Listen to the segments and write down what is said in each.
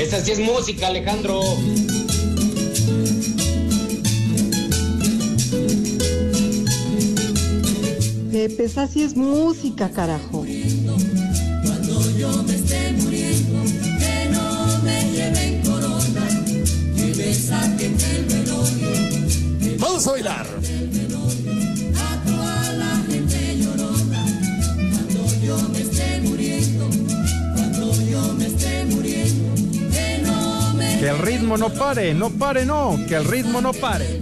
Esta sí es música, Alejandro. Pepe, esa sí es música, carajo. Cuando yo me esté muriendo, que no me lleven corona, que me saquen del velorio. Vamos a bailar. Ritmo no pare, no pare, no, que el ritmo no pare.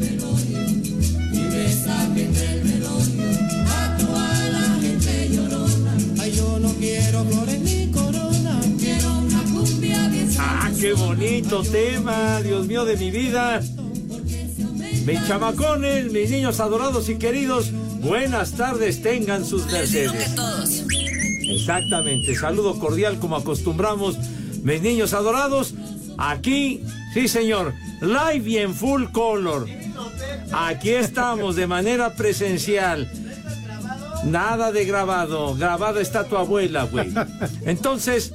Ah, qué bonito tema, Dios mío de mi vida. Mis chamacones, mis niños adorados y queridos, buenas tardes, tengan sus mercedes. Exactamente, saludo cordial como acostumbramos, mis niños adorados. Aquí, sí señor, live y en full color. Aquí estamos de manera presencial. Nada de grabado, grabada está tu abuela, güey. Entonces,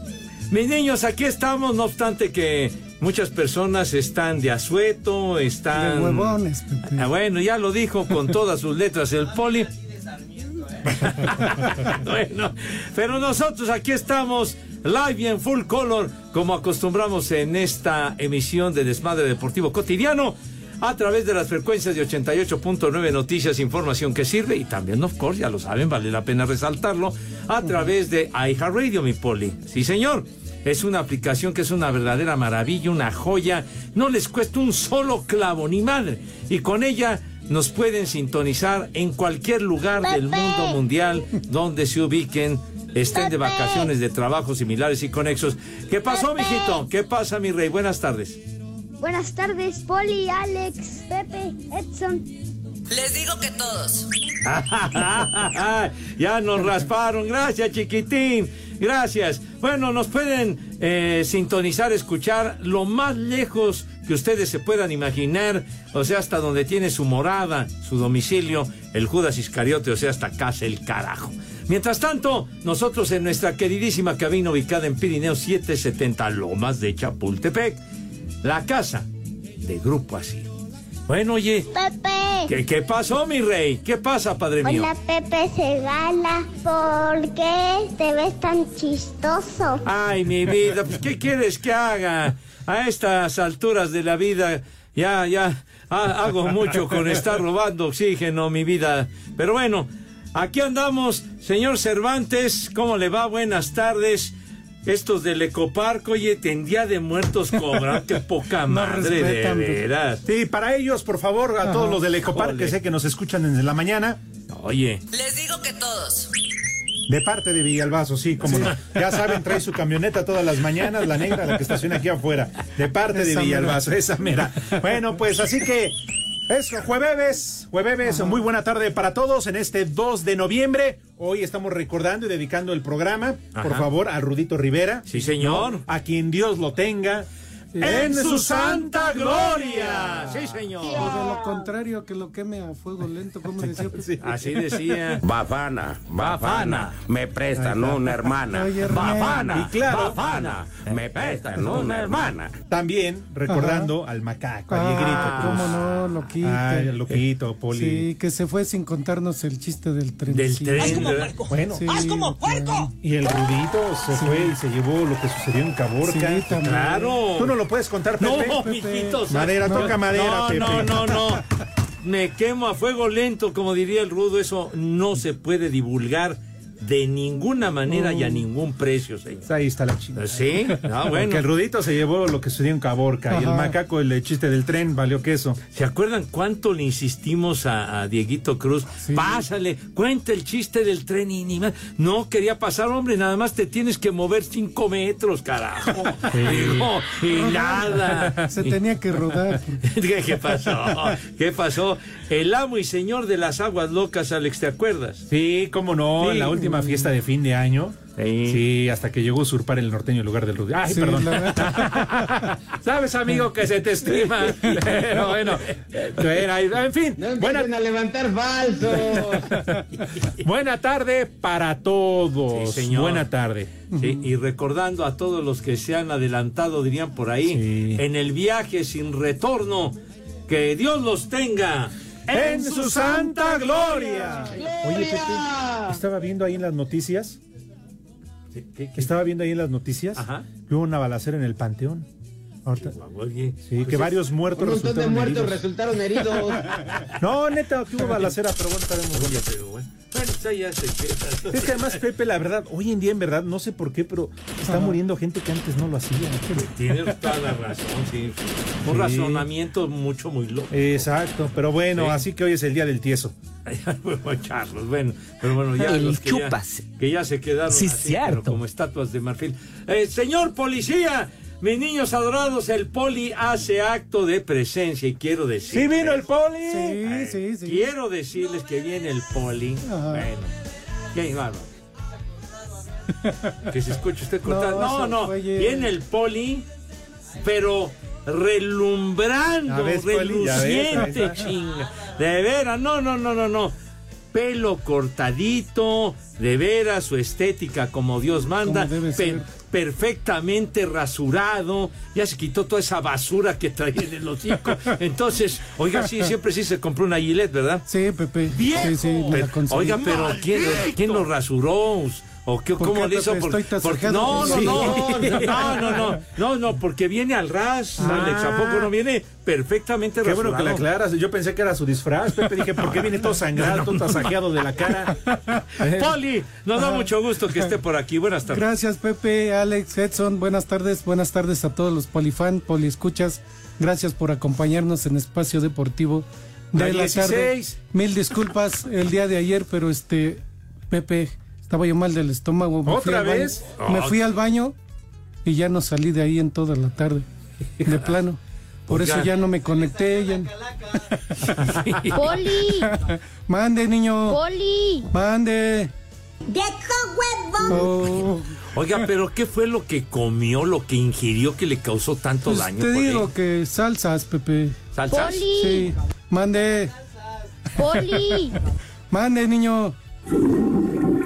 mis niños, aquí estamos, no obstante que muchas personas están de asueto, están... De huevones, Ah, bueno, ya lo dijo con todas sus letras el poli. bueno, pero nosotros aquí estamos live y en full color, como acostumbramos en esta emisión de Desmadre Deportivo Cotidiano, a través de las frecuencias de 88.9 Noticias, información que sirve, y también, of course, ya lo saben, vale la pena resaltarlo, a través de iHeartRadio, mi poli. Sí, señor. Es una aplicación que es una verdadera maravilla, una joya. No les cuesta un solo clavo, ni madre. Y con ella nos pueden sintonizar en cualquier lugar del mundo mundial donde se ubiquen, estén de vacaciones, de trabajo similares y conexos. ¿Qué pasó, mijito? ¿Qué pasa, mi rey? Buenas tardes. Buenas tardes, Poli, Alex, Pepe, Edson. Les digo que todos. ya nos rasparon. Gracias, chiquitín. Gracias. Bueno, nos pueden eh, sintonizar, escuchar lo más lejos que ustedes se puedan imaginar, o sea, hasta donde tiene su morada, su domicilio, el Judas Iscariote, o sea, hasta casa el carajo. Mientras tanto, nosotros en nuestra queridísima cabina ubicada en Pirineo 770 Lomas de Chapultepec, la casa de Grupo Así. Bueno, oye, Pepe. ¿qué, qué pasó, mi rey? ¿Qué pasa, padre mío? Hola, Pepe Segala. ¿Por qué te ves tan chistoso? Ay, mi vida, pues, ¿qué quieres que haga? A estas alturas de la vida, ya, ya, ha- hago mucho con estar robando oxígeno, mi vida. Pero bueno, aquí andamos, señor Cervantes, ¿cómo le va? Buenas tardes. Estos del Ecoparco, oye, en Día de Muertos cobran, qué poca No madre, de respetan, pues. veras. Sí, para ellos, por favor, a todos los del Ecopark, que sé que nos escuchan desde la mañana, Oye, Les digo que todos. de parte de Villalbazo, sí, como no. Ya saben, trae su camioneta todas las mañanas, la negra, la que estaciona aquí afuera. De parte de Villalbazo, esa mera. Bueno, pues así que. Eso, jueves, jueves, muy buena tarde para todos en este 2 de noviembre. Hoy estamos recordando y dedicando el programa, por favor, a Rudito Rivera. Sí, señor. A quien Dios lo tenga. En su santa gloria. Sí, señor. O de lo contrario, que lo queme a fuego lento, ¿cómo decía? Así decía. Bafana, bafana, me prestan una hermana. Oye. Bafana, Y claro. bafana, me prestan una hermana. También recordando al macaco, al negrito. Ah, cómo no, loquito. Ay, el loquito, Poli. Sí, que se fue sin contarnos el chiste del tren. Del Sí. tren. ¿verdad? Bueno, Sí, claro. y el Rudito se fue y se llevó lo que sucedió en Caborca. Sí. Claro. Tú no lo puedes contar, Pepe. No, mijitos. Madera, no, toca madera, no, Pepe. No, no, no. Me quemo a fuego lento, como diría el rudo. Eso no se puede divulgar de ninguna manera y a ningún precio, señor. Pues Ahí está la chingada. Sí, ah, Porque bueno. el Rudito se llevó lo que sucedió en Caborca y el macaco, el chiste del tren, valió queso. ¿Se acuerdan cuánto le insistimos a, a Dieguito Cruz? Pásale, cuenta el chiste del tren y ni más. No quería pasar, hombre, nada más te tienes que mover cinco metros, carajo. Digo, y nada. Se tenía que rodar. ¿Qué, qué pasó? ¿Qué pasó? El amo y señor de las aguas locas, Alex, ¿te acuerdas? Sí, cómo no, Sí. en la última fiesta de fin de año. Sí. Sí, hasta que llegó a usurpar el norteño en lugar del Rudito. Ay, Sí, perdón. la- Sabes, amigo, que se te estima. Pero bueno, en fin, No buena, a levantar falsos. buena tarde para todos. Sí, señor. Buena tarde. Sí, y recordando a todos los que se han adelantado, dirían por ahí, Sí. en el viaje sin retorno, que Dios los tenga En su santa gloria. Oye, Pepe, estaba viendo ahí en las noticias. ¿Qué- qué- qué? Estaba viendo ahí en las noticias. Ajá. que Hubo una balacera en el panteón. Ahorita- Sí, pues que varios muertos Un montón de resultaron muertos heridos. resultaron heridos. No, neta, que hubo balacera, pero bueno, estaremos Oye, pero bueno, ya se. Es que además, Pepe, la verdad, hoy en día, en verdad, no sé por qué, pero está muriendo gente que antes no lo hacía. Tienes toda la razón, sí. Un Sí. razonamiento mucho, muy loco. Exacto, pero bueno, Sí. así que hoy es el día del tieso. Bueno, Charlos, bueno, pero bueno, ya El los que ya, chupas. que ya se quedaron Sí, así, cierto. pero como estatuas de marfil. Eh, señor policía, mis niños adorados, el poli hace acto de presencia y quiero decir. ¡Sí vino el poli! Sí, sí, sí. Quiero decirles que viene el poli. Ajá. Bueno, qué bárbaro. Que se escuche usted cortando. No, No, viene el poli, pero relumbrando, ves, ves, reluciente, chinga. De veras, no, no, no, no, no. Pelo cortadito, de veras, su estética como Dios manda, Como debe pe- ser. Perfectamente rasurado, ya se quitó toda esa basura que traía en el hocico. Entonces, oiga, sí, siempre sí se compró una Gillette, ¿verdad? Sí, Pepe. ¡Viejo! Sí, sí, oiga, pero ¿quién, ¿quién lo rasuró? ¿O qué, ¿Por cómo qué, le hizo? Tasajeado. no, no, Sí. no, no, no, no, no, no, porque viene al ras, Alex, ¿a poco no viene perfectamente Qué rasurado? bueno que la aclaras. Yo pensé que era su disfraz, Pepe. Dije, ¿por qué viene todo sangrado, todo tasajeado de la cara? Poli, nos da mucho gusto que esté por aquí. Buenas tardes. Gracias, Pepe, Alex, Edson. Buenas tardes. Buenas tardes a todos los polifan, poliescuchas. Gracias por acompañarnos en Espacio Deportivo de La la, tarde. 16. Mil disculpas el día de ayer, pero este, Pepe, estaba yo mal del estómago. Me ¿Otra baño- vez? Me fui al baño y ya no salí de ahí en toda la tarde. De plano. Por Oiga. eso ya no me conecté. ya- Poli, Mande, niño. Poli. Mande. ¡Viejo huevón! Oh, Oiga, pero ¿qué fue lo que comió, lo que ingirió que le causó tanto pues daño? te digo que salsas, Pepe. ¿Salsas? Poli, Sí. Mande. Poli. Mande, niño.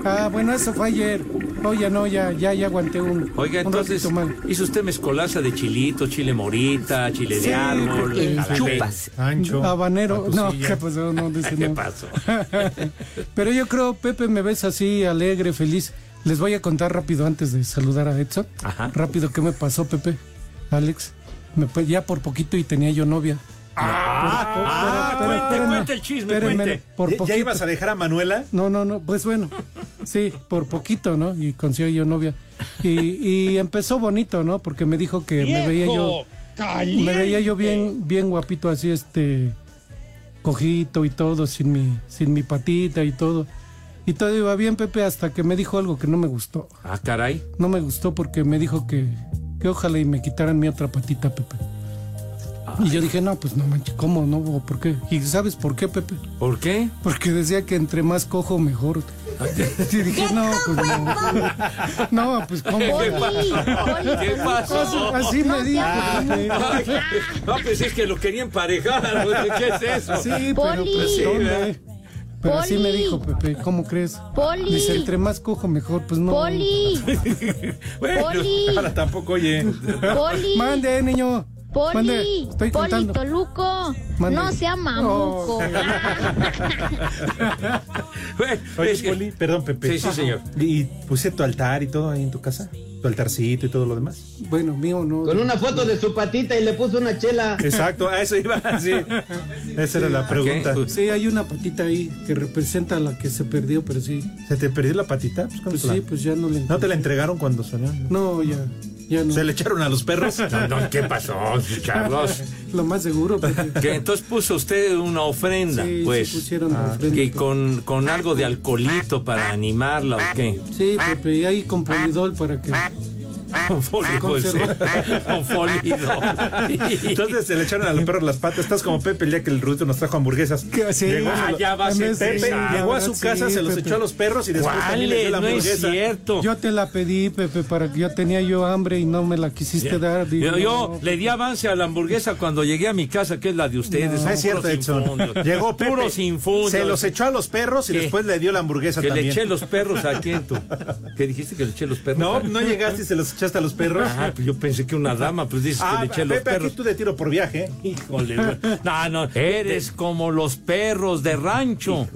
Ah, bueno, eso fue ayer. Oye, no, ya, ya, ya aguanté un. Oiga, un entonces, mal. ¿hizo usted mezcolaza de chilito, chile morita, chile Sí, de árbol? chupas. Ancho. Habanero. No. ¿qué pasó? No, dice ¿Qué no. pasó? Pero yo creo, Pepe, me ves así, alegre, feliz. Les voy a contar rápido antes de saludar a Edson. Ajá. Rápido, ¿qué me pasó, Pepe? Alex. Me, ya por poquito y tenía yo novia. Ah, Espera, cuente, el chisme, espérame, cuente. Por ¿Ya- ¿Ya ibas a dejar a Manuela? No, no, no, pues bueno, sí, por poquito, ¿no? Y consiguió yo novia. Y, y empezó bonito, ¿no? Porque me dijo que me veía yo, me veía yo bien, bien guapito, así, este, cojito y todo, sin mi, sin mi patita y todo. Y todo iba bien, Pepe, hasta que me dijo algo que no me gustó. Ah, caray. No me gustó porque me dijo que, que ojalá y me quitaran mi otra patita, Pepe. Y yo dije, no, pues no manches, ¿cómo no? ¿O ¿Por qué? ¿Y sabes por qué, Pepe? ¿Por qué? Porque decía que entre más cojo, mejor. Y dije, no, pues no. No, pues ¿cómo? ¿Qué pasó? ¿Qué pasó? Así me dijo. No, pues es que lo quería emparejar. güey. ¿Qué es eso? Sí, pero pues, Sí, ¿dónde? ¿verdad? Pero así me dijo, Pepe, ¿cómo crees? Poli. Dice, entre más cojo, mejor, pues no. Poli, Bueno, Poli, Ahora tampoco, oye. Poli. Mande, niño. Mande, Poli, estoy Poli contando. Toluco, Mande. no sea mamuco. Oye, es que- Poli, perdón, Pepe. Sí, sí, señor. ¿Y pusiste tu altar y todo ahí en tu casa? ¿Tu altarcito y todo lo demás? Bueno, mío no. Con una foto de su patita y le puso una chela. Exacto, a eso iba, sí. Esa era la pregunta. Sí, hay una patita ahí que representa a la que se perdió, pero sí. ¿Se te perdió la patita? Pues, ¿cómo Pues te la- sí, pues ya no le ¿No te la entregaron cuando salió? No, ya, ya no. ¿Se le echaron a los perros? No, no, ¿qué pasó, Carlos? Lo más seguro, Pepe. Que entonces puso usted una ofrenda, Sí, pues. sí pusieron Ah, ofrenda. que con, con algo de alcoholito para animarla o qué. Sí, Pepe, y ahí con polidol para que... Con pues, sí. Con folio. Entonces se le echaron a los perros las patas. Estás como Pepe el día que el Rudito nos trajo hamburguesas. Que sí. Llegó, Ah, ya vas a de- Pepe llegó a su Sí, casa, se los Pepe. echó a los perros y después también le dio la ¿Cuál? No es hamburguesa. cierto. Yo te la pedí, Pepe, para que yo tenía yo hambre y no me la quisiste dar. Digo, Yo, yo no, le di avance a la hamburguesa cuando llegué a mi casa, que es la de ustedes. No es cierto, Edson. infundios. Llegó Pepe, Puros infundios. se los echó a los perros y ¿Qué? después le dio la hamburguesa Que le también. eché los perros a quién tú. ¿Qué dijiste que le eché los perros? No, no llegaste y se los echaste a los perros. Ah, pues yo pensé que una dama, pues dices Ah, que le eché los Pepe, perros. aquí tú de tiro por viaje. Híjole, no, no, eres como los perros de rancho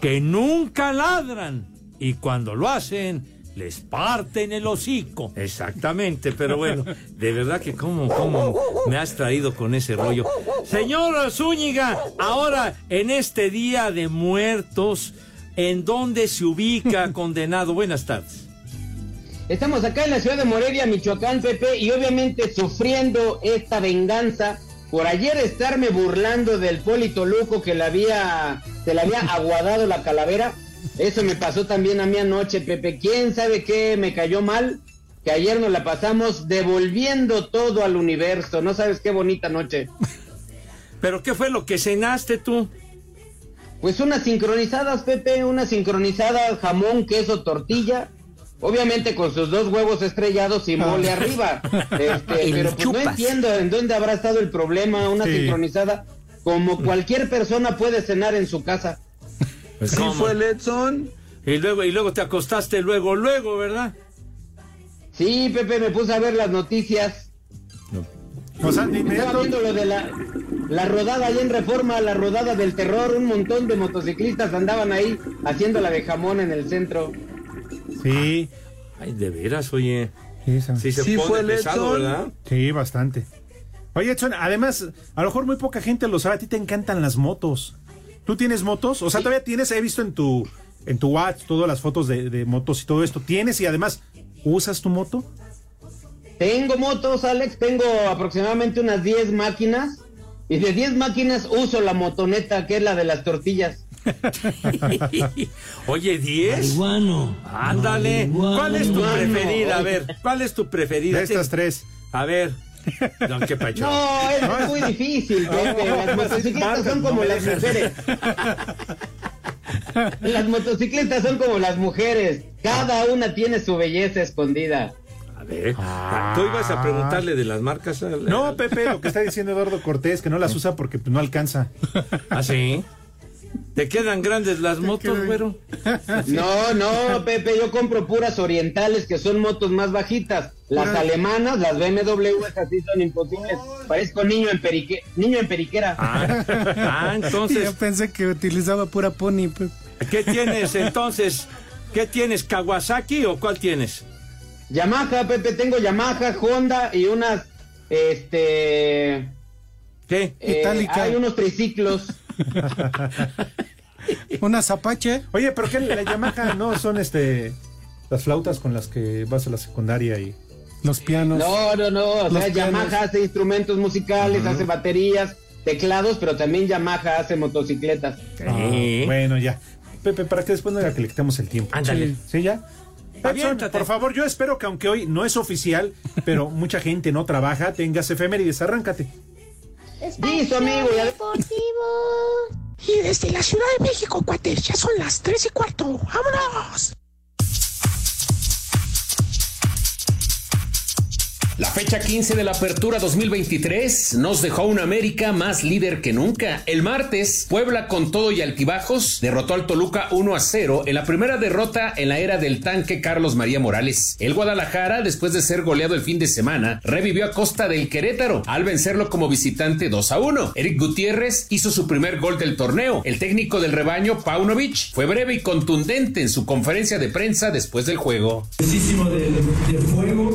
que nunca ladran y cuando lo hacen les parten el hocico. Exactamente, pero bueno, de verdad que cómo, cómo me has traído con ese rollo. Señor Zúñiga, ahora en este día de muertos, ¿en dónde se ubica condenado? Buenas tardes. Estamos acá en la ciudad de Morelia, Michoacán, Pepe, y obviamente sufriendo esta venganza por ayer estarme burlando del Polito Luco que le había, se le había aguadado la calavera. Eso me pasó también a mí anoche, Pepe. ¿Quién sabe qué me cayó mal? Que ayer nos la pasamos devolviendo todo al universo. No sabes qué bonita noche. ¿Pero qué fue lo que cenaste tú? Pues unas sincronizadas, Pepe, unas sincronizadas jamón, queso, tortilla. Obviamente con sus dos huevos estrellados y mole arriba. Este, pero pues no entiendo en dónde habrá estado el problema. Una Sí. sincronizada como cualquier persona puede cenar en su casa. Pues, ¿cómo? Edson? Y luego, y luego te acostaste luego, luego, ¿verdad? Sí, Pepe, me puse a ver las noticias. O sea, de Estaba viendo lo de la, la rodada ahí en Reforma, la rodada del terror. Un montón de motociclistas andaban ahí haciendo la de jamón en el centro. Sí, Ay, de veras, oye. sí, se Sí pone fue pesado, Edson. ¿verdad? Sí, bastante. Oye, Edson, además, a lo mejor muy poca gente lo sabe, a ti te encantan las motos. ¿Tú tienes motos? O sea, todavía tienes, he visto en tu en tu WhatsApp todas las fotos de, de motos y todo esto. ¿Tienes y además usas tu moto? Tengo motos, Alex, tengo aproximadamente unas 10 máquinas. Y de 10 máquinas uso la motoneta, que es la de las tortillas. Oye, 10. Ándale. ¿Cuál es tu preferida? A ver, ¿cuál es tu preferida? De estas tres. A ver. No, qué. No, es muy difícil, Pepe. Las motocicletas son como las mujeres. Las motocicletas son como las mujeres. Cada una tiene su belleza escondida. A ver. ¿Tú ibas a preguntarle de las marcas? al- No, Pepe, lo que está diciendo Eduardo Cortés, que no las usa porque pues, no alcanza. ¿Ah, sí? ¿Te quedan grandes las motos, güero? No, no, Pepe, yo compro puras orientales que son motos más bajitas. Las alemanas, las BMW, esas sí son imposibles. Parezco niño en, perique, niño en periquera. Ah, ah, Yo entonces, pensé que utilizaba pura pony. Pepe. ¿qué tienes entonces? ¿Qué tienes? ¿Kawasaki o cuál tienes? Yamaha, Pepe, tengo Yamaha, Honda y unas, este... ¿Qué? eh, Itálica. hay unos triciclos. Una zapache. Oye, pero que la Yamaha no son este las flautas con las que vas a la secundaria y Los pianos. No, no, no. O Los sea, pianos. Yamaha hace instrumentos musicales, hace baterías, teclados, pero también Yamaha hace motocicletas. Sí. bueno, ya. Pepe, para que después no haga que le quitemos el tiempo. Ándale. ¿Sí, ya? Edson, por favor, yo espero que aunque hoy no es oficial, pero mucha gente no trabaja, tengas efemérides, arráncate. Listo, amigo. ya- Y desde la Ciudad de México, cuates, ya son las tres y cuarto. ¡Vámonos! La fecha 15 de la Apertura 2023 nos dejó un América más líder que nunca. El martes, Puebla con todo y altibajos derrotó al Toluca 1 a 0 en la primera derrota en la era del tanque Carlos María Morales. El Guadalajara, después de ser goleado el fin de semana, revivió a costa del Querétaro al vencerlo como visitante 2 a 1. Eric Gutiérrez hizo su primer gol del torneo. El técnico del rebaño, Paunovic, fue breve y contundente en su conferencia de prensa después del juego. juego,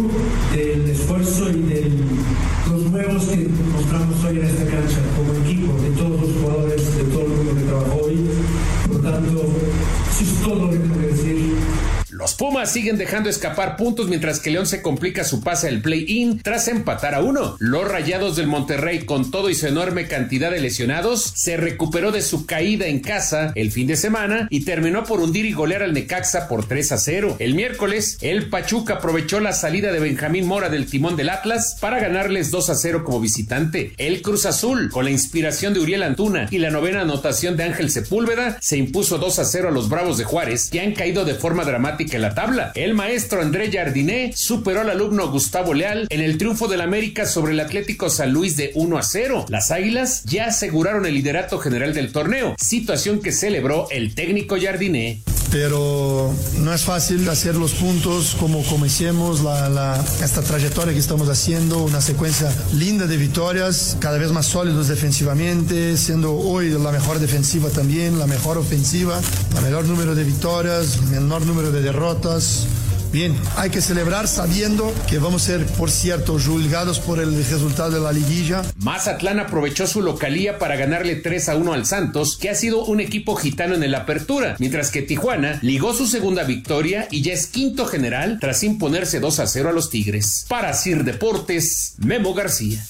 Pumas siguen dejando escapar puntos mientras que León se complica su pase al play-in tras empatar a uno. Los Rayados del Monterrey, con todo y su enorme cantidad de lesionados, se recuperó de su caída en casa el fin de semana y terminó por hundir y golear al Necaxa por 3 a 0. El miércoles, el Pachuca aprovechó la salida de Benjamín Mora del timón del Atlas para ganarles 2 a 0 como visitante. El Cruz Azul, con la inspiración de Uriel Antuna y la novena anotación de Ángel Sepúlveda, se impuso 2 a 0 a los Bravos de Juárez, que han caído de forma dramática en la tabla. El maestro André Jardiné superó al alumno Gustavo Leal en el triunfo del América sobre el Atlético San Luis de 1 a 0. Las Águilas ya aseguraron el liderato general del torneo, situación que celebró el técnico Jardiné. Pero no es fácil hacer los puntos como comencemos la, esta trayectoria que estamos haciendo, una secuencia linda de victorias, cada vez más sólidos defensivamente, siendo hoy la mejor defensiva también, la mejor ofensiva, la menor número de victorias, menor número de derrotas. Bien, hay que celebrar sabiendo que vamos a ser, por cierto, juzgados por el resultado de la liguilla. Mazatlán aprovechó su localía para ganarle 3 a 1 al Santos, que ha sido un equipo gitano en el apertura, mientras que Tijuana ligó su segunda victoria y ya es quinto general tras imponerse 2 a 0 a los Tigres. Para Sir Deportes, Memo García.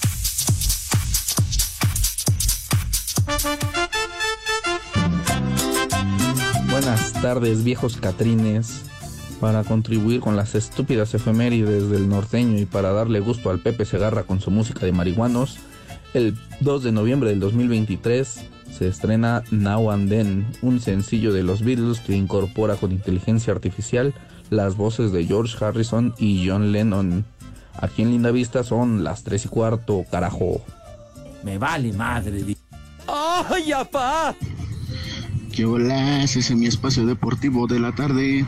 Buenas tardes, viejos catrines. Para contribuir con las estúpidas efemérides del norteño y para darle gusto al Pepe Segarra con su música de marihuanos, el 2 de noviembre del 2023 se estrena Now and Then, un sencillo de los Beatles que incorpora con inteligencia artificial las voces de George Harrison y John Lennon. Aquí en Linda Vista son las 3 y cuarto, carajo. Me vale madre. ¡Ay, apá! ¿Qué hola? Ese es mi espacio deportivo de la tarde.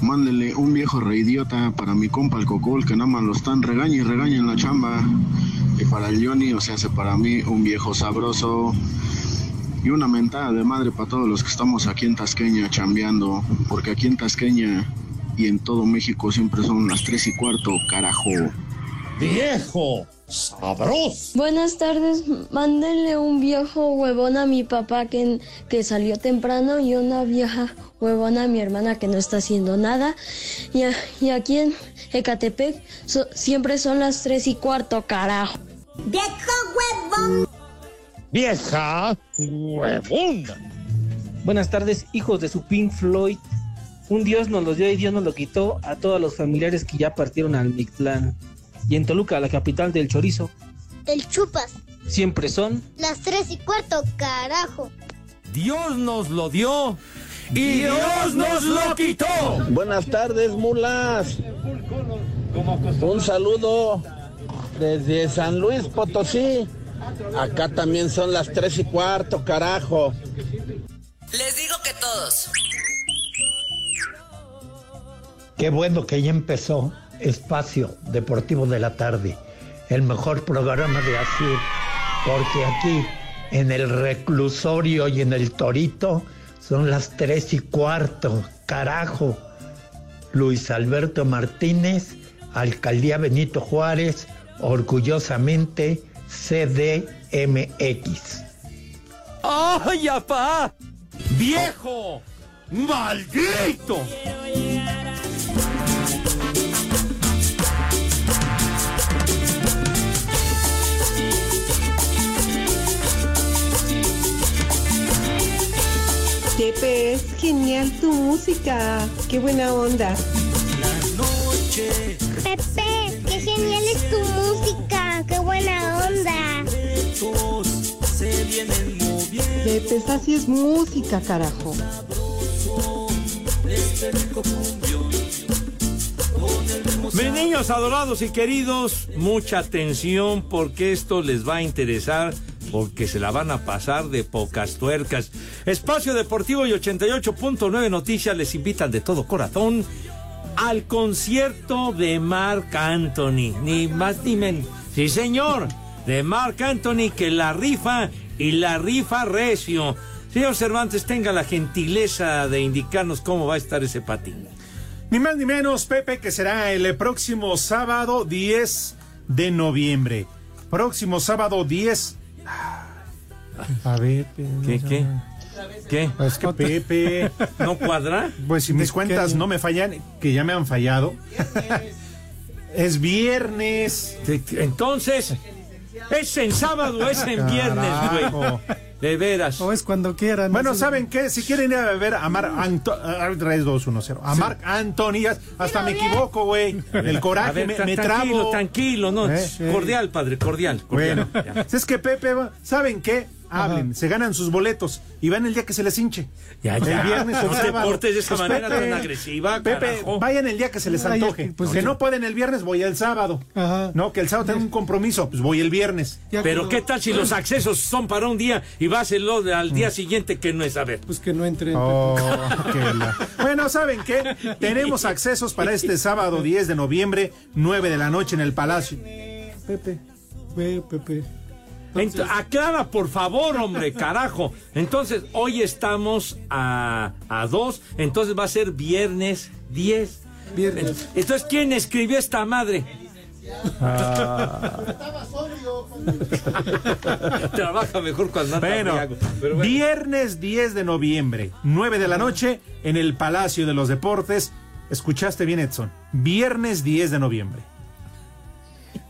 Mándenle un viejo reidiota para mi compa el Cocol, que nada más lo están regaña y regaña en la chamba. Y para el Johnny, o sea, hace para mí un viejo sabroso. Y una mentada de madre para todos los que estamos aquí en Tasqueña chambeando. Porque aquí en Tasqueña y en todo México siempre son las tres y cuarto, carajo. ¡Viejo! ¡Sabroso! Buenas tardes, mándenle un viejo huevón a mi papá que, que salió temprano y una vieja huevona a mi hermana que no está haciendo nada. Y, a- y aquí en Ecatepec so- siempre son las tres y cuarto, carajo. ¡Viejo huevón! ¡Vieja huevona! Buenas tardes, hijos de su Pink Floyd. Un Dios nos los dio y Dios nos lo quitó a todos los familiares que ya partieron al Mictlán. Y en Toluca, la capital del chorizo, El chupas. siempre son Las tres y cuarto, carajo. Dios nos lo dio y Dios nos lo quitó. Buenas tardes, mulas. Un saludo desde San Luis Potosí. Acá también son las tres y cuarto, carajo. Les digo que todos. Qué bueno que ya empezó Espacio Deportivo de la Tarde, el mejor programa de Asir, porque aquí en el reclusorio y en el torito son las tres y cuarto, carajo. Luis Alberto Martínez, Alcaldía Benito Juárez, orgullosamente CDMX. ¡Ay, apá! ¡Viejo! ¡Maldito! Pepe, es genial tu música. Qué buena onda. Pepe, qué genial es tu música. Qué buena onda. Pepe, esa sí es música, carajo. Mis niños adorados y queridos, mucha atención porque esto les va a interesar porque se la van a pasar de pocas tuercas. Espacio Deportivo y 88.9 Noticias les invitan de todo corazón al concierto de Mark Anthony. Ni más ni menos. Sí, señor. De Mark Anthony que la rifa y la rifa recio. Señor Cervantes, tenga la gentileza de indicarnos cómo va a estar ese patín. Ni más ni menos, Pepe, que será el próximo sábado 10 de noviembre. Próximo sábado 10. A ver, ¿Qué, qué? ¿Qué? Es que Pepe. ¿No cuadra? Pues si mis cuentas no me fallan, que ya me han fallado. es viernes. Entonces, es en sábado, es en viernes, güey. De veras. O es cuando quieran. Bueno, ¿saben qué? Si quieren ir a ver a Marc Anthony. 3, 2, 1, 0. A Marc Anthony. Hasta me equivoco, güey. El coraje A ver, me, tra- me tranquilo, trabo. tranquilo, no. Eh, Cordial, padre, cordial. cordial. Bueno, Ya. es que Pepe, ¿saben qué? Hablen, se ganan sus boletos y van el día que se les hinche. Ya, ya. El viernes No te portes de esa Pues, manera Pepe, tan agresiva, Pepe, carajo. vayan el día que se les Ay, antoje. pues, que no pueden el viernes, voy el sábado. No, que el sábado tengo un compromiso, pues voy el viernes. Pero ¿qué tal si los accesos son para un día y vas el otro al día siguiente que no es a ver? Pues que no entren. Oh, qué la- Bueno, ¿saben qué? Tenemos accesos para este sábado 10 de noviembre, 9 de la noche en el Palacio. Pepe. Ve, Aclara, por favor, hombre, carajo. Entonces, hoy estamos a, a dos, entonces va a ser viernes 10. Viernes. Entonces, ¿quién escribió esta madre? Trabaja mejor cuando Bueno, bueno. viernes 10 de noviembre, 9 de la noche, en el Palacio de los Deportes. Escuchaste bien, Edson. Viernes 10 de noviembre.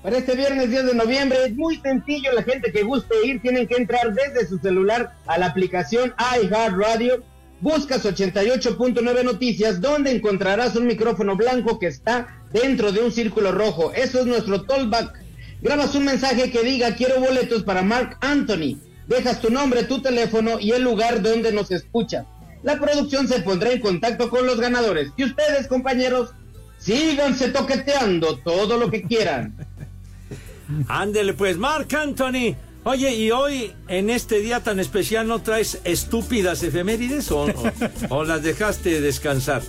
Para este viernes 10 de noviembre es muy sencillo, la gente que guste ir tienen que entrar desde su celular a la aplicación iHeartRadio, buscas 88.9 noticias donde encontrarás un micrófono blanco que está dentro de un círculo rojo. Eso es nuestro tollback. Grabas un mensaje que diga quiero boletos para Mark Anthony. Dejas tu nombre, tu teléfono y el lugar donde nos escucha. La producción se pondrá en contacto con los ganadores. Y ustedes, compañeros, síganse toqueteando todo lo que quieran. Ándele pues, Marc Anthony. Oye, y hoy, en este día tan especial, ¿no traes estúpidas efemérides o, o- o las dejaste descansar?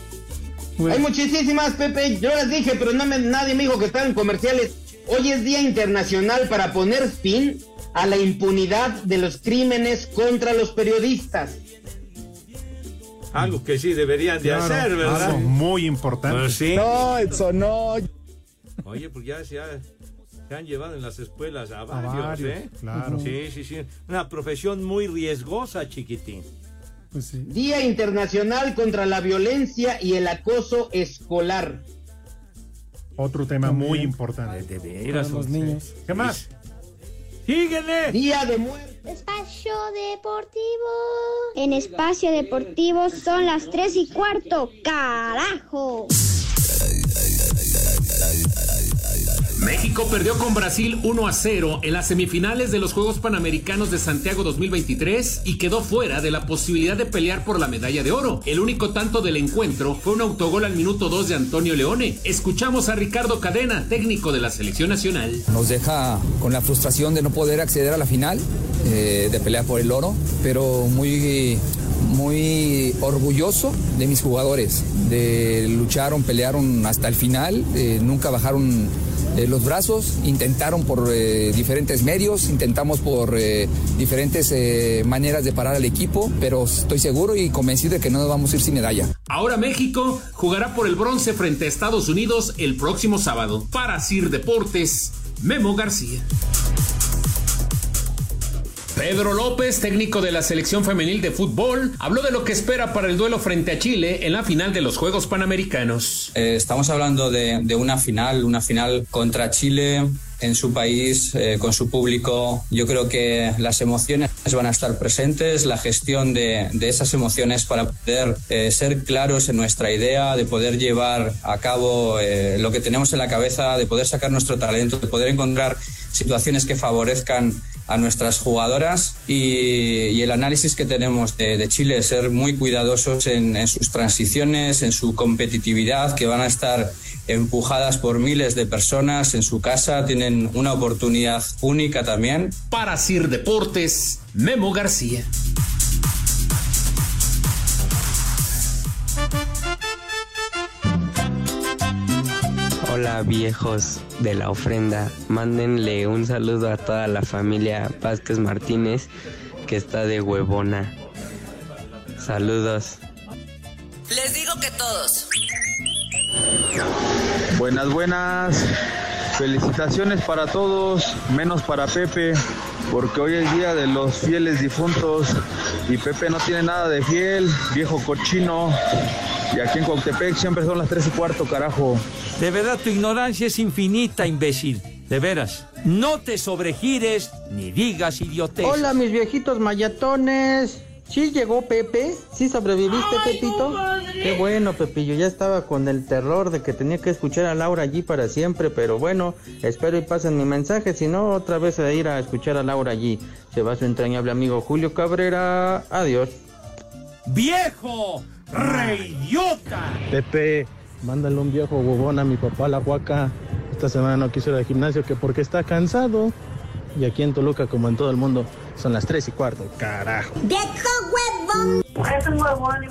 Hay muchísimas, Pepe. Yo las dije, pero no me- nadie me dijo que estaban comerciales. Hoy es Día Internacional para poner fin a la impunidad de los crímenes contra los periodistas. Algo que sí deberían de Claro, hacer, ¿verdad? algo muy importante. Pues sí. No, eso no. Oye, pues ya ha- se han llevado en las escuelas a varios, varios, ¿eh? claro. Sí, sí, sí. Una profesión muy riesgosa, chiquitín. Pues sí. Día Internacional contra la Violencia y el Acoso Escolar. Otro tema También. muy importante. De Para veras. los niños. ¿Qué más? ¡Síguele! Día de muerte. Espacio Deportivo. En Espacio Deportivo son las 3 y cuarto. ¡Carajo! México perdió con Brasil 1 a 0 en las semifinales de los Juegos Panamericanos de Santiago 2023 y quedó fuera de la posibilidad de pelear por la medalla de oro. El único tanto del encuentro fue un autogol al minuto 2 de Antonio Leone. Escuchamos a Ricardo Cadena, técnico de la selección nacional. Nos deja con la frustración de no poder acceder a la final, eh, de pelear por el oro, pero muy, muy orgulloso de mis jugadores, de lucharon, pelearon hasta el final, eh, nunca bajaron eh, los brazos, intentaron por eh, diferentes medios, intentamos por eh, diferentes maneras de parar al equipo, pero estoy seguro y convencido de que no nos vamos a ir sin medalla. Ahora México jugará por el bronce frente a Estados Unidos el próximo sábado. Para Sir Deportes, Memo García. Pedro López, técnico de la selección femenil de fútbol, habló de lo que espera para el duelo frente a Chile en la final de los Juegos Panamericanos. Eh, estamos hablando de, una final, una final contra Chile en su país, eh, con su público. Yo creo que las emociones van a estar presentes, la gestión de, esas emociones para poder eh, ser claros en nuestra idea, de poder llevar a cabo lo que tenemos en la cabeza, de poder sacar nuestro talento, de poder encontrar situaciones que favorezcan a nuestras jugadoras y, el análisis que tenemos de, de Chile, ser muy cuidadosos en, en sus transiciones, en su competitividad, que van a estar empujadas por miles de personas en su casa, tienen una oportunidad única también. Para Sir Deportes, Memo García. Hola viejos de la ofrenda, mándenle un saludo a toda la familia Vázquez Martínez que está de huevona. Saludos. Les digo que todos. Buenas, buenas. Felicitaciones para todos, menos para Pepe, porque hoy es día de los fieles difuntos y Pepe no tiene nada de fiel, viejo cochino. Y aquí en Coctepec siempre son las tres y cuarto, carajo. De verdad, tu ignorancia es infinita, imbécil. De veras. No te sobregires ni digas idiotez. Hola, mis viejitos mayatones. ¿Sí llegó Pepe? ¿Sí sobreviviste, Pepito? Qué bueno, Pepillo. Ya estaba con el terror de que tenía que escuchar a Laura allí para siempre, pero bueno, espero y pasen mi mensaje. Si no, otra vez a ir a escuchar a Laura allí. Se va su entrañable amigo Julio Cabrera. Adiós. ¡Viejo! ¡Reidiota! Pepe, mándale un viejo huevón a mi papá la huaca. Esta semana no quiso ir al gimnasio que porque está cansado. Y aquí en Toluca, como en todo el mundo, son las tres y cuarto. Carajo. ¡Viejo huevón! Es un huevón y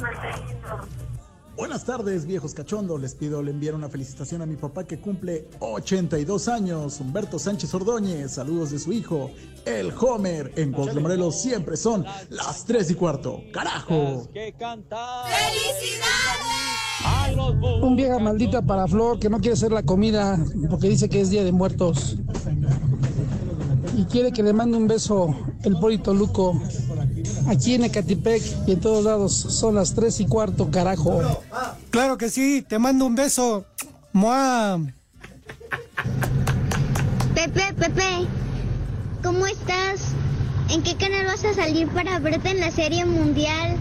Buenas tardes, viejos cachondos. Les pido le enviar una felicitación a mi papá que cumple 82 años, Humberto Sánchez Ordóñez. Saludos de su hijo, el Homer. En Cuautla Morelos siempre son las 3 y cuarto. ¡Carajo! Un vieja maldita para Flor que no quiere hacer la comida porque dice que es Día de Muertos. Y quiere que le mande un beso el Polito Luco. Aquí en Ecatepec y en todos lados son las 3 y cuarto, carajo. Claro que sí, te mando un beso. ¡Mua! Pepe, Pepe, ¿cómo estás? ¿En qué canal vas a salir para verte en la serie mundial?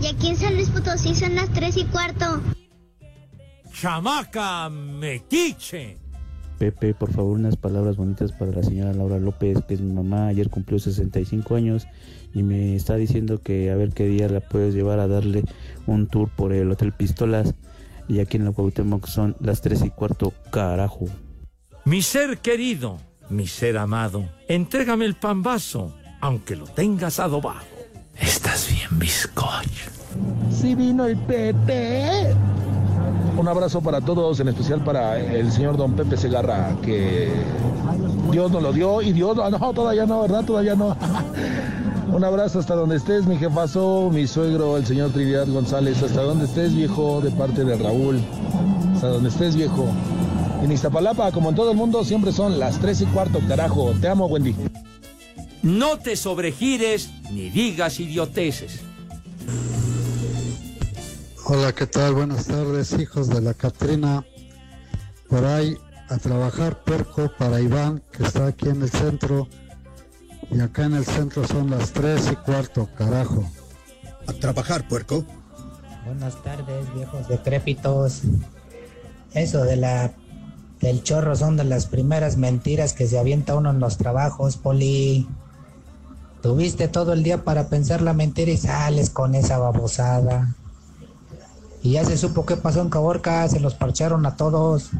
Y aquí en San Luis Potosí son las 3 y cuarto. ¡Chamaca metiche! Pepe, por favor, unas palabras bonitas para la señora Laura López, que es mi mamá. Ayer cumplió 65 años y me está diciendo que a ver qué día la puedes llevar a darle un tour por el Hotel Pistolas. Y aquí en la Cuauhtémoc son las 3 y cuarto, carajo. Mi ser querido, mi ser amado, entrégame el pambazo, aunque lo tengas adobado. Estás bien, bizcocho. Sí vino el Pepe. Un abrazo para todos, en especial para el señor don Pepe Segarra, que Dios nos lo dio y Dios, no, todavía no, ¿verdad? Todavía no. Un abrazo hasta donde estés, mi jefazo, mi suegro, el señor Trinidad González, hasta donde estés, viejo, de parte de Raúl. Hasta donde estés, viejo. En Iztapalapa, como en todo el mundo, siempre son las tres y cuarto, carajo. Te amo, Wendy. No te sobregires ni digas idioteces. Hola, ¿qué tal? Buenas tardes, hijos de la Catrina. Por ahí a trabajar puerco para Iván, que está aquí en el centro. Y acá en el centro son las tres y cuarto, carajo. A trabajar, puerco. Buenas tardes, viejos decrépitos. Eso de la del chorro son de las primeras mentiras que se avienta uno en los trabajos, Poli. Tuviste todo el día para pensar la mentira y sales con esa babosada. Y ya se supo qué pasó en Caborca, se los parcharon a todos.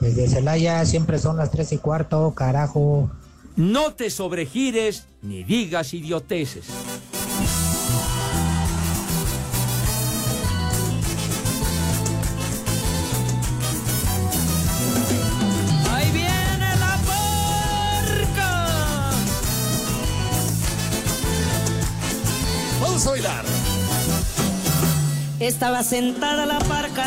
Desde Celaya siempre son las tres y cuarto, carajo. No te sobregires ni digas idioteces. Estaba sentada la parca,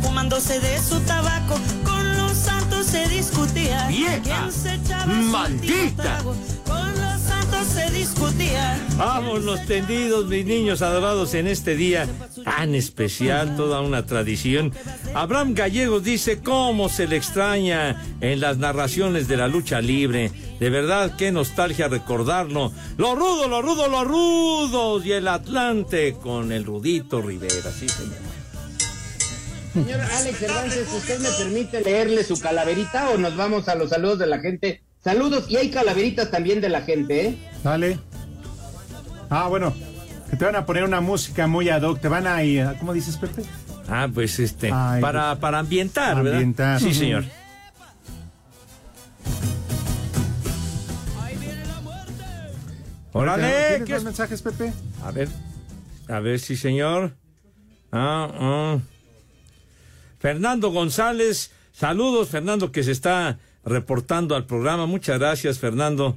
fumándose de su tabaco, con los santos se discutía. ¡Vieja! ¿Quién se echaba su ¡Maldita! Con los santos se discutía. Vamos los tendidos, mis niños adorados, en este día tan especial, toda una tradición. Abraham Gallegos dice cómo se le extraña en las narraciones de la lucha libre. De verdad, qué nostalgia recordarlo. Lo rudo, lo rudo, los rudos y el Atlante con el rudito Rivera, sí señor. Señor Alex Cervantes, ¿usted me permite leerle su calaverita o nos vamos a los saludos de la gente Saludos y hay calaveritas también de la gente, ¿eh? Dale. Ah, bueno. Que te van a poner una música muy ad hoc. Te van a ir. ¿Cómo dices, Pepe? Ah, pues este. Ay, para, para ambientar, ¿verdad? Ambientar. Sí, señor. Órale, ¿Tienes ¿qué mensajes, Pepe? A ver, a ver, sí, señor. Ah, ah. Fernando González, saludos, Fernando, que se está reportando al programa. Muchas gracias, Fernando.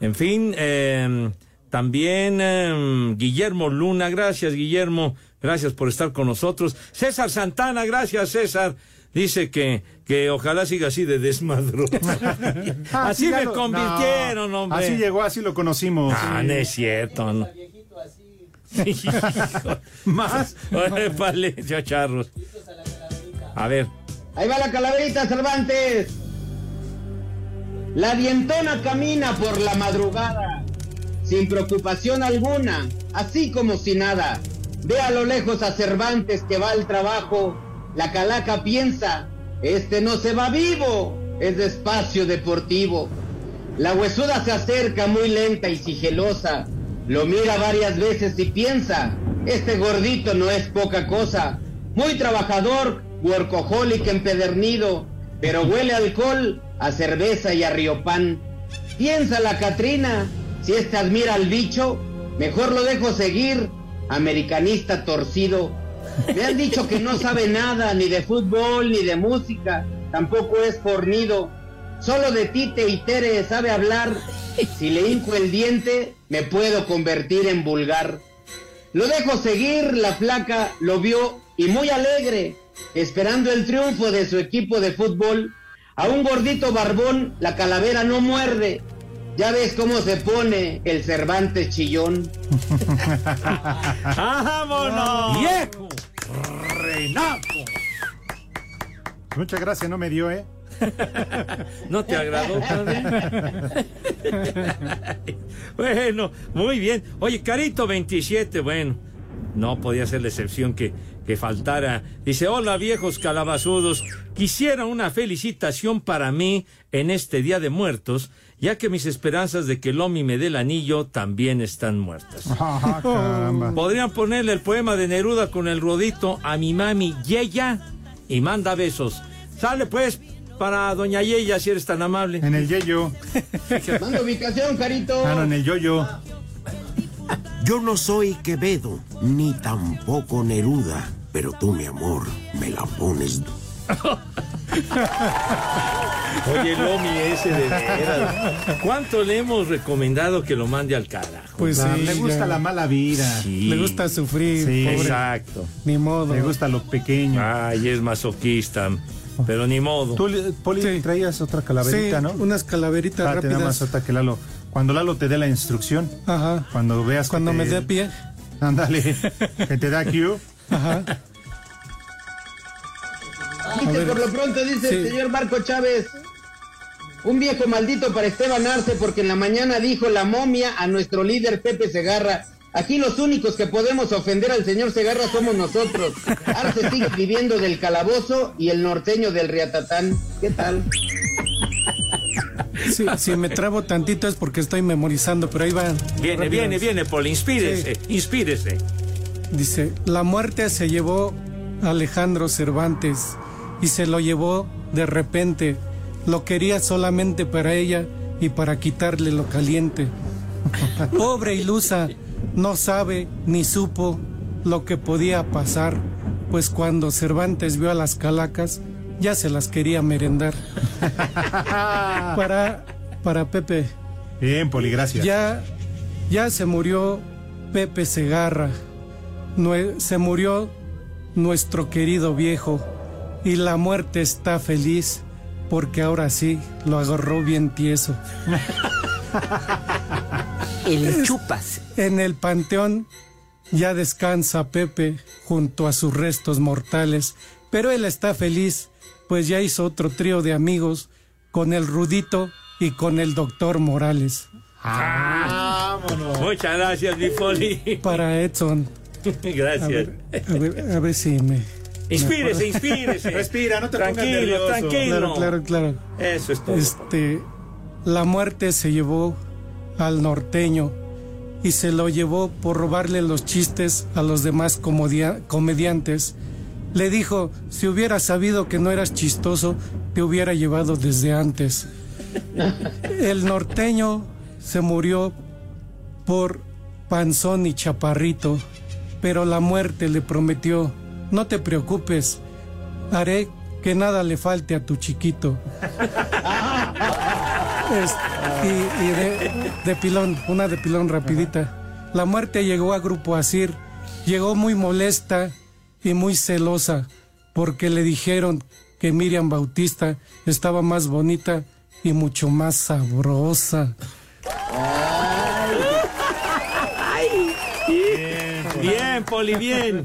En fin, eh, también eh, Guillermo Luna, gracias, Guillermo, gracias por estar con nosotros. César Santana, gracias, César. Dice que, que ojalá siga así de desmadro. Ah, así me lo- convirtieron, no, hombre. Así llegó, así lo conocimos. Ah, no es cierto. No. Más. Vale, ya charros. A ver. Ahí va la calaverita Cervantes. La dientona camina por la madrugada, sin preocupación alguna, así como si nada. Ve a lo lejos a Cervantes que va al trabajo. La calaca piensa, este no se va vivo, es de espacio deportivo. La huesuda se acerca muy lenta y sigilosa. Lo mira varias veces y piensa, este gordito no es poca cosa. Muy trabajador, workaholic empedernido, pero huele alcohol, a cerveza y a riopán. Piensa la Catrina, si este admira al bicho, mejor lo dejo seguir, americanista torcido. Me han dicho que no sabe nada, ni de fútbol, ni de música, tampoco es fornido. Solo de Tite y Tere sabe hablar. Si le hinco el diente, me puedo convertir en vulgar. Lo dejo seguir, la flaca lo vio y muy alegre, esperando el triunfo de su equipo de fútbol. A un gordito barbón la calavera no muerde. Ya ves cómo se pone el Cervantes chillón. ¡Vámonos! ¡Viejo! ¡Renato! Muchas gracias, no me dio, ¿eh? ¿No te agradó, padre? bueno, muy bien. Oye, Carito 27, bueno, no podía ser la excepción que, que faltara. Dice, hola viejos calabazudos, quisiera una felicitación para mí en este Día de Muertos, ya que mis esperanzas de que Lomi me dé el anillo también están muertas. Ah. Podrían ponerle el poema de Neruda con el rodito a mi mami Yeya y manda besos. Sale pues para doña Yeya si eres tan amable. En el yeyo. Manda ubicación, Carito. Ah, no, en el yoyo. Yo no soy Quevedo, ni tampoco Neruda, pero tú, mi amor, me la pones. Oye, Lomi ese de veras. ¿Cuánto le hemos recomendado que lo mande al carajo? Pues Ah, sí, le gusta ya. la mala vida. Sí. Le gusta sufrir, Sí, pobre. Exacto. Ni modo. Le gusta lo pequeño. Ay, es masoquista, pero ni modo. Tú, Poli, Sí. traías otra calaverita, sí, ¿no? unas calaveritas Espérate, nada más rápidas. ahorita que Lalo. Cuando Lalo te dé la instrucción, Ajá. cuando veas que Cuando te- me dé pie. Ándale, que te da cue. Ajá. Por lo pronto dice Sí. el señor Marco Chávez. Un viejo maldito para Esteban Arce porque en la mañana dijo la momia a nuestro líder Pepe Segarra. Aquí los únicos que podemos ofender al señor Segarra somos nosotros. Arce sigue viviendo del calabozo y el norteño del Riatatán. ¿Qué tal? Sí, si me trabo tantito es porque estoy memorizando, pero ahí va. Viene, rápido. viene, viene, Poli, inspírese, inspírese. Dice, la muerte se llevó a Alejandro Cervantes y se lo llevó de repente. Lo quería solamente para ella y para quitarle lo caliente. Pobre ilusa, no sabe ni supo lo que podía pasar, pues cuando Cervantes vio a las calacas, ya se las quería merendar. para, para Pepe. Bien, Poli, gracias. Ya, ya se murió Pepe Segarra. Nue- se murió nuestro querido viejo. Y la muerte está feliz porque ahora sí lo agarró bien tieso. El chupas. En el panteón ya descansa Pepe junto a sus restos mortales, pero él está feliz, pues ya hizo otro trío de amigos con el Rudito y con el doctor Morales. Vámonos. Muchas gracias, mi Poli. Para Edson. A Gracias. ver, a ver, a ver si me... Inspírese, inspírese. Respira, no te pongas tranquilo, tranquilo. Claro, claro, claro. Eso es todo. Este, la muerte se llevó al norteño y se lo llevó por robarle los chistes a los demás comediantes. Le dijo, si hubiera sabido que no eras chistoso, te hubiera llevado desde antes. El norteño se murió por panzón y chaparrito, pero la muerte le prometió, no te preocupes, haré que nada le falte a tu chiquito. Y de, pilón, una de pilón rapidita. La muerte llegó a Grupo Asir, llegó muy molesta y muy celosa porque le dijeron que Miriam Bautista estaba más bonita y mucho más sabrosa. Bien, bien, Poli, bien.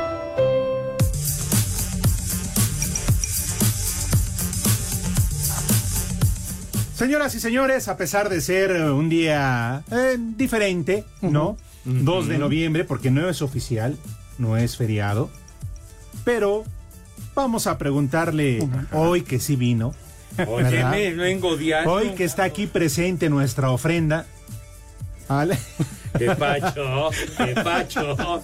Señoras y señores, a pesar de ser eh, un día eh, diferente, ¿no? 2 de noviembre, porque no es oficial, no es feriado. Pero vamos a preguntarle hoy que sí vino. Oye, me vengo diario. Hoy que está aquí presente nuestra ofrenda. al- ¡Qué pacho! ¡Qué pacho!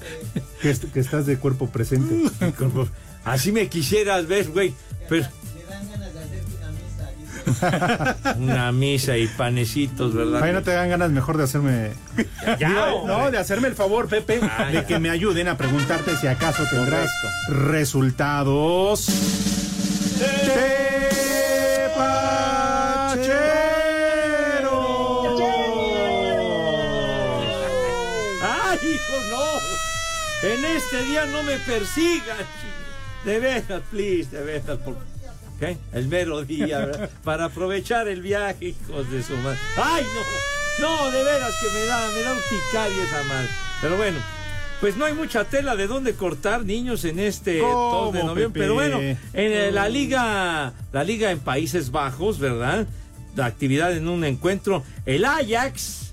que, est- que estás de cuerpo presente. Así me quisieras ver, güey. Pero... Una misa y panecitos, ¿verdad? Ay, no te dan ganas mejor de hacerme. Ya, no, de hacerme el favor, Pepe, Ah, de ya. que me ayuden a preguntarte si acaso tendrás resultados. ¡Ay, hijo, no! En este día no me persigan. De veras, please, de veras. Por... ¿Qué? El mero día, ¿verdad? Para aprovechar el viaje, hijos de su madre. ¡Ay, no! No, de veras que me da, me da un ticario esa madre. Pero bueno, pues no hay mucha tela de dónde cortar, niños, en este ¿Cómo, 2 de noviembre. Pepe? Pero bueno, en la liga, la liga en Países Bajos, ¿verdad? La actividad en un encuentro, el Ajax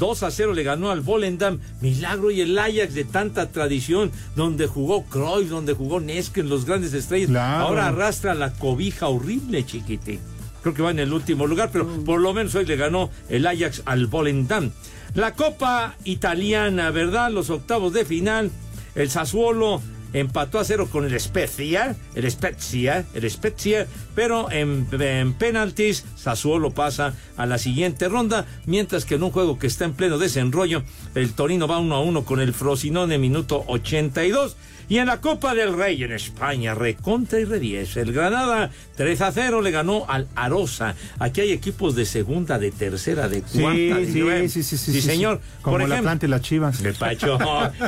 2 a 0 le ganó al Volendam. Milagro y el Ajax de tanta tradición, donde jugó Cruyff, donde jugó Nesken, los grandes estrellas. Claro. Ahora arrastra la cobija horrible, chiquite. Creo que va en el último lugar, pero por lo menos hoy le ganó el Ajax al Volendam. La Copa Italiana, ¿verdad? Los octavos de final. El Sassuolo empató a cero con el Spezia, el Spezia, el Spezia, pero en, en penaltis Sassuolo pasa a la siguiente ronda, mientras que en un juego que está en pleno desenrollo, el Torino va uno a uno con el Frosinone minuto 82. Y en la Copa del Rey en España, recontra y revies, el Granada 3 a 0 le ganó al Arosa. Aquí hay equipos de segunda, de tercera, de cuarta. de sí, nueve. sí, sí, sí, sí, señor. Como Por la ejemplo, planta y las chivas. de Pacho,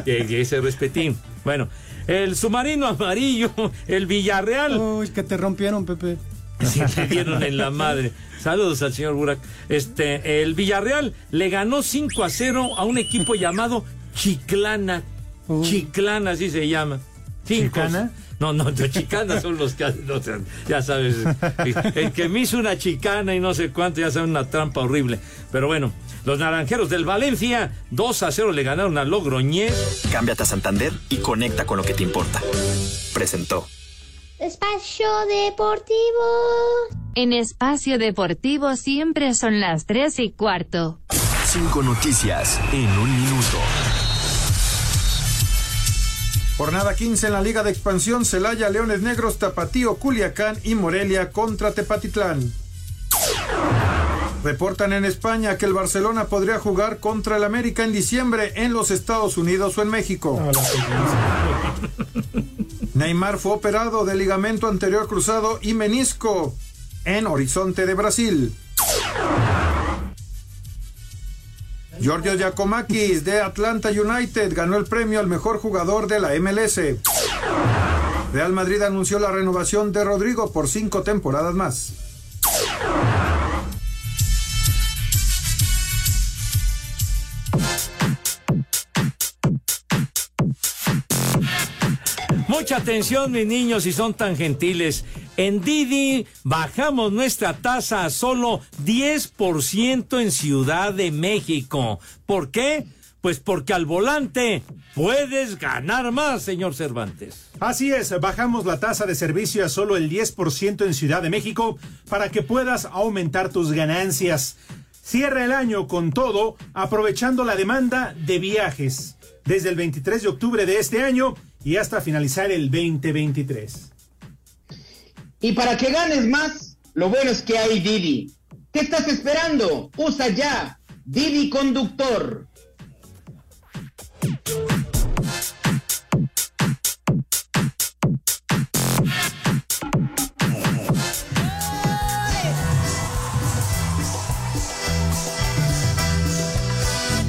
de, de ese respetín. Bueno, el submarino amarillo, el Villarreal. Uy, que te rompieron, Pepe. Sí, le dieron en la madre. Saludos al señor Burak. Este, el Villarreal le ganó 5 a 0 a un equipo llamado Chiclana. Chiclana, así se llama. Cinco. ¿Chicana? No, no, los chicanas son los que hacen, o sea, ya sabes, el que me hizo una chicana y no sé cuánto, ya sabe, una trampa horrible. Pero bueno, los naranjeros del Valencia, 2 a 0 le ganaron a Logroñés. Cámbiate a Santander y conecta con lo que te importa. Presentó. Espacio Deportivo. En Espacio Deportivo siempre son las 3 y cuarto. Cinco noticias en un minuto. Jornada 15 en la Liga de Expansión, Celaya, Leones Negros, Tapatío, Culiacán y Morelia contra Tepatitlán. Reportan en España que el Barcelona podría jugar contra el América en diciembre en los Estados Unidos o en México. Neymar fue operado de ligamento anterior cruzado y menisco en Horizonte de Brasil. Giorgio Giacomakis de Atlanta United ganó el premio al mejor jugador de la MLS. Real Madrid anunció la renovación de Rodrigo por cinco temporadas más. Mucha atención, mis niños, si son tan gentiles. En Didi bajamos nuestra tasa a solo 10% en Ciudad de México. ¿Por qué? Pues porque al volante puedes ganar más, señor Cervantes. Así es, bajamos la tasa de servicio a solo el 10% en Ciudad de México para que puedas aumentar tus ganancias. Cierra el año con todo, aprovechando la demanda de viajes desde el 23 de octubre de este año y hasta finalizar el 2023. Y para que ganes más, lo bueno es que hay Didi. ¿Qué estás esperando? Usa ya Didi Conductor.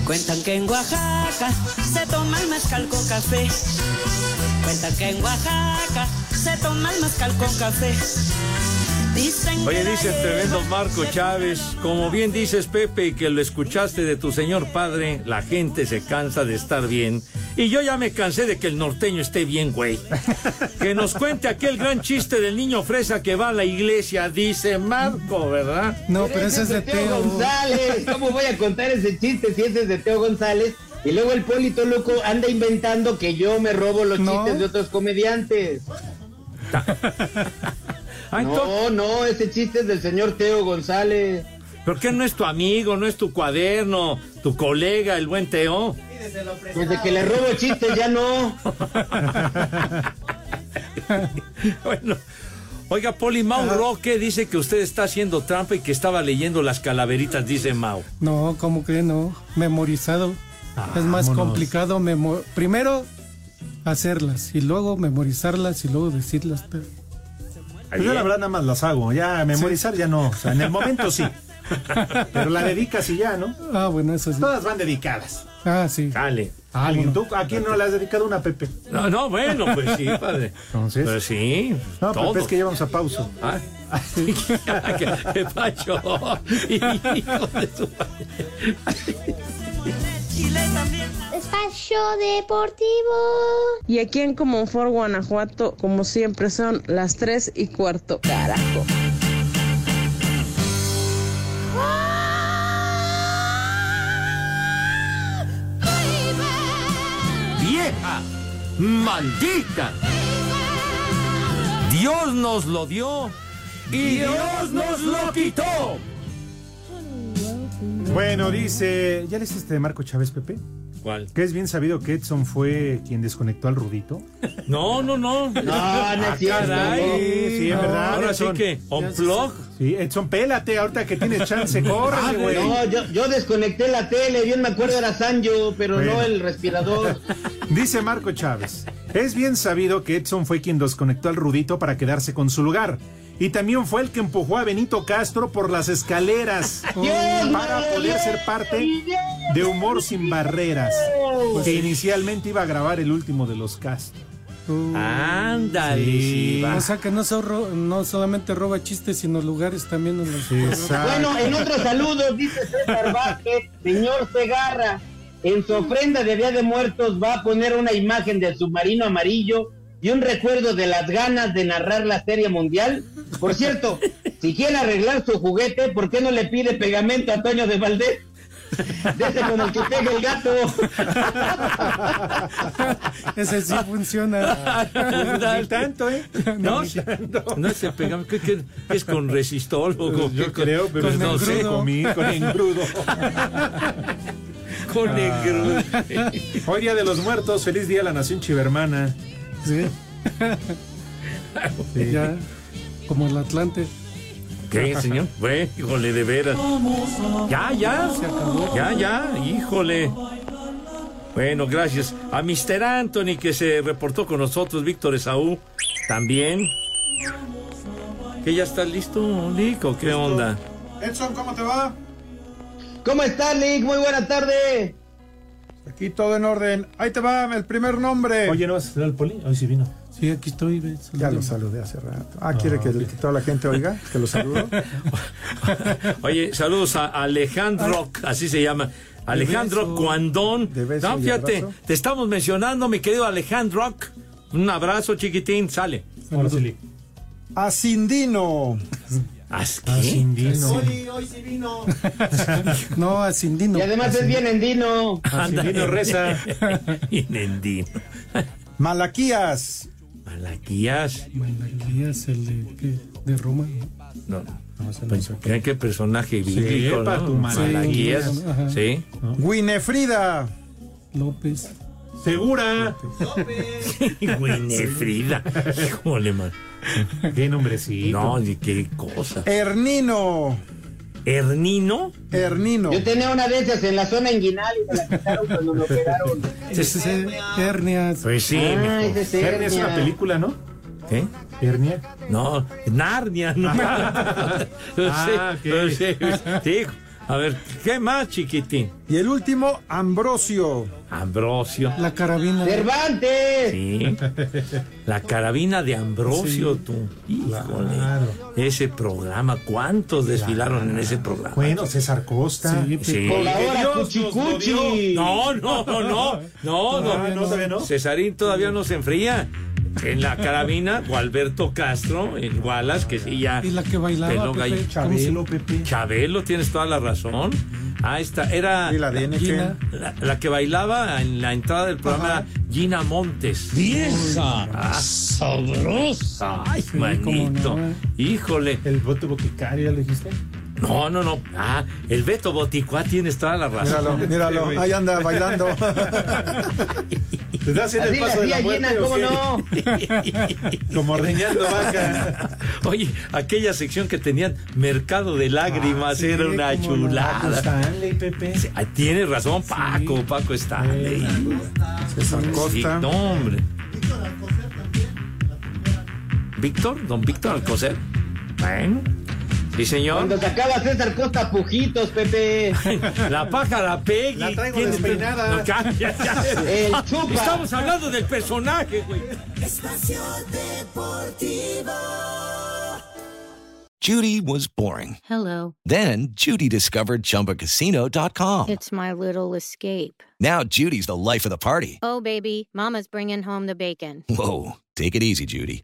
Cuentan que en Oaxaca se toma el mezcal con café. Cuentan que en Oaxaca se toma el mezcal con café. Dicen Oye, dice el tremendo Marco Chávez, como bien dices Pepe, y que lo escuchaste de tu señor padre, la gente se cansa de estar bien. Y yo ya me cansé de que el norteño esté bien, güey. Que nos cuente aquel gran chiste del niño fresa que va a la iglesia, dice Marco, ¿verdad? No, pero ese es de Teo. González. ¿Cómo voy a contar ese chiste si ese es de Teo González? Y luego el Polito Loco anda inventando que yo me robo los chistes de otros comediantes. no, no, ese chiste es del señor Teo González. ¿Por qué no es tu amigo, no es tu cuaderno, tu colega, el buen Teo? Desde que le robo chistes ya no. bueno, oiga, Poli Mau Roque dice que usted está haciendo trampa y que estaba leyendo las calaveritas, dice Mau. No, como que no? Memorizado. es más vámonos. complicado memo- primero hacerlas y luego memorizarlas y luego decirlas. pero- Pues yo la verdad nada más las hago, ya memorizar ya no, o sea, en el momento sí. Pero la dedicas y ya, ¿no? Ah, bueno, eso sí. Todas van dedicadas. Ah, sí. Dale. ¿A alguien? ¿Tú, ¿A quién no le has dedicado una, Pepe? No, no, bueno, pues sí, padre. Entonces. Pues sí, No, todo. Pepe, es que llevamos a pausa. Ah, ¿Qué, qué pacho? Hijo de su Espacio Deportivo. Y aquí en Comonfort, Guanajuato, como siempre, son las 3 y cuarto. Carajo. vieja, maldita. Dios nos lo dio y Dios nos lo quitó. Bueno, dice, ¿ya leíste este de Marco Chávez, Pepe? ¿Cuál? Que es bien sabido que Edson fue quien desconectó al Rudito. No, no, no. No, no Ah, es cierto. caray. Sí, sí, es verdad. ahora sí Edson. que, unplug. Sí, Edson, pélate ahorita que tienes chance, corre, güey. No, yo, yo desconecté la tele, bien me acuerdo era Sancho, pero Bueno. no el respirador. Dice Marco Chávez, es bien sabido que Edson fue quien desconectó al Rudito para quedarse con su lugar. Y también fue el que empujó a Benito Castro por las escaleras para poder ser parte de Humor sin Barreras, que inicialmente iba a grabar el último de los Castro. Ándale, sí. O sea que no, zorro- no solamente roba chistes, sino lugares también en los Bueno, en otros saludos dice César Vázquez, señor Segarra, en su ofrenda de Día de Muertos va a poner una imagen del submarino amarillo y un recuerdo de las ganas de narrar la Serie Mundial. Por cierto, si quiere arreglar su juguete, ¿por qué no le pide pegamento a Toño de Valdés? De ese como el que pega el gato. Ese sí funciona. Ni tanto, ¿eh? No, no se pega. ¿Qué, qué- qué es con resistol? o con- Yo con- creo, pero con- no sé, con mi- con engrudo. Con engrudo. Hoy Día de los Muertos, feliz día a la Nación Chivermana. Sí. Sí. Ya, como el Atlante. ¿Qué, señor? Güey, híjole, de veras. Ya, ya. Ya, ya, híjole. Bueno, gracias. A Mr. Anthony que se reportó con nosotros, Víctor Esaú, también. ¿Que ya está listo, Lico? ¿Qué onda? Edson, ¿cómo te va? ¿Cómo estás, Lick? Muy buena tarde. Aquí todo en orden. Ahí te va el primer nombre. Oye, ¿no vas a saludar al poli? Hoy sí vino. Sí, aquí estoy. ve, Ya lo saludé hace rato. Ah, ¿quiere que, que toda la gente oiga? Que lo saludo. Oye, saludos a Alejandro, así se llama. Alejandro beso. Cuandón. De beso No, fíjate, te estamos mencionando, mi querido Alejandro, Un abrazo, chiquitín, sale. Asindino. ¿As Asindino. hoy sí vino. no, Asindino. Y además es bien endino. Asindino reza. Bien endino. Malaquías. Malaquías. Malaquías, el de, de Roma. No, pues, ¿qué, qué personaje bíblico, Sepa ¿no? tu Malaquías. Sí. Sí. Winefrida. López. Segura. Winifrida. Híjole, man. Qué nombrecito. No, ni qué cosa. Hernino. ¿Hernino? Hernino. Yo tenía una de esas en la zona inguinal y me la quitaron cuando me operaron. Es hernias. Pues sí. Ah, es Hernia es una película, ¿no? ¿Qué? Hernia. No, Narnia. No. Ah, sé, sé. Sí. A ver, ¿qué más, chiquitín? Y el último, Ambrosio. Ambrosio. La carabina. ¡Cervantes! Sí. La carabina de Ambrosio, tú. Híjole. Ese programa, ¿cuántos desfilaron en ese programa? Bueno, César Costa. Sí, Sí. Nos cuchicuchi. No, no, no, no, no, no, Ah, no, todavía no. Cesarín todavía no se enfría. En la carabina, Gualberto Castro, en Wallace, que sí ya. Y la que bailaba. Pepe. Chabelo, Pepe. Chabelo, tienes toda la razón. Ah, esta era. Y la. Gina. La, la que bailaba en la entrada del programa era Gina Montes. ¡Vieja! Ah, ¡Sabrosa! Ay, manito. cómo no. Híjole. El voto boticario, ¿ya lo dijiste? No, no, no. Ah, el Beto Boticuá tienes toda la razón. Míralo, míralo. Ahí anda bailando. Te está haciendo Así el paso de la muerte. ¿o ¿cómo no? Como reñando vaca. Oye, aquella sección que tenían Mercado de Lágrimas Ah, sí, era una chulada. Stanley, Pepe. Sí, Tienes razón, Paco, Paco Stanley. César Sí, Costa. no, hombre. ¿Víctor? ¿Don Víctor Alcocer? Bueno. Sí, señor. Cuando sacaba César Costa pujitos, Pepe. La pájara Peggy. La traigo ¿Quién- despeinada. No, ya, ya, ya. El ah, chupa. Estamos hablando del personaje, güey. Judy was boring. Hello. Then Judy discovered ChumbaCasino.com. It's my little escape. Now Judy's the life of the party. Oh, baby, Mama's bringing home the bacon. Whoa, take it easy, Judy.